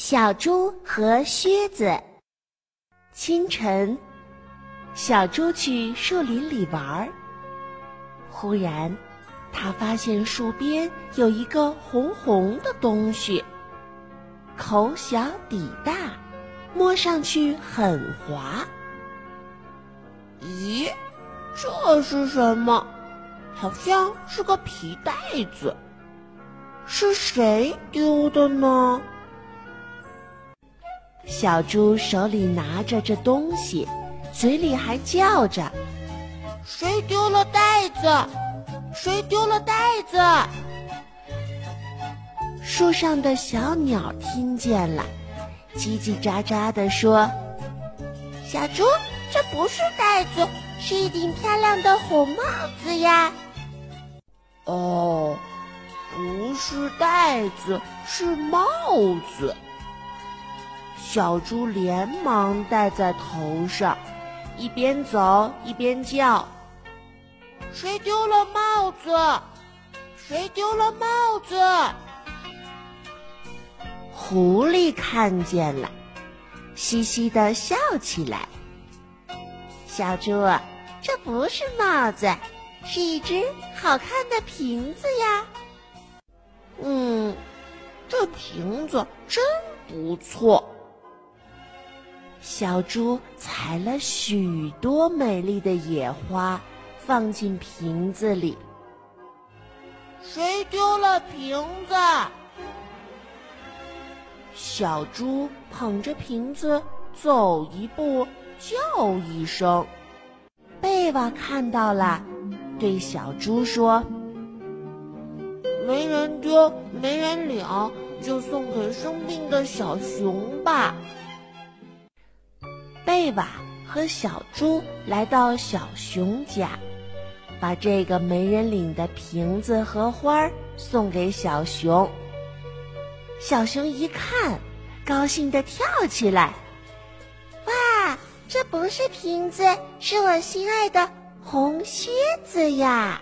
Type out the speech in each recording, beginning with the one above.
小猪和靴子。清晨，小猪去树林里玩儿。忽然，他发现树边有一个红红的东西，口小底大，摸上去很滑。咦，这是什么？好像是个皮袋子，是谁丢的呢？小猪手里拿着这东西，嘴里还叫着：“谁丢了袋子？谁丢了袋子？”树上的小鸟听见了，叽叽喳喳地说：“小猪，这不是袋子，是一顶漂亮的红帽子呀！”哦，不是袋子，是帽子。小猪连忙戴在头上，一边走一边叫：“谁丢了帽子？谁丢了帽子？”狐狸看见了，嘻嘻的笑起来。小猪，这不是帽子，是一只好看的瓶子呀。嗯，这瓶子真不错。小猪采了许多美丽的野花，放进瓶子里。谁丢了瓶子？小猪捧着瓶子走一步，叫一声。贝瓦看到了，对小猪说：“没人丢，没人领，就送给生病的小熊吧。”贝瓦和小猪来到小熊家，把这个没人领的瓶子和花送给小熊。小熊一看，高兴地跳起来：“哇，这不是瓶子，是我心爱的红靴子呀！”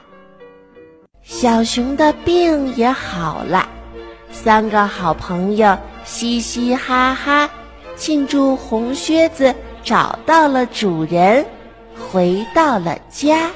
小熊的病也好了，三个好朋友嘻嘻哈哈庆祝红靴子。找到了主人，回到了家。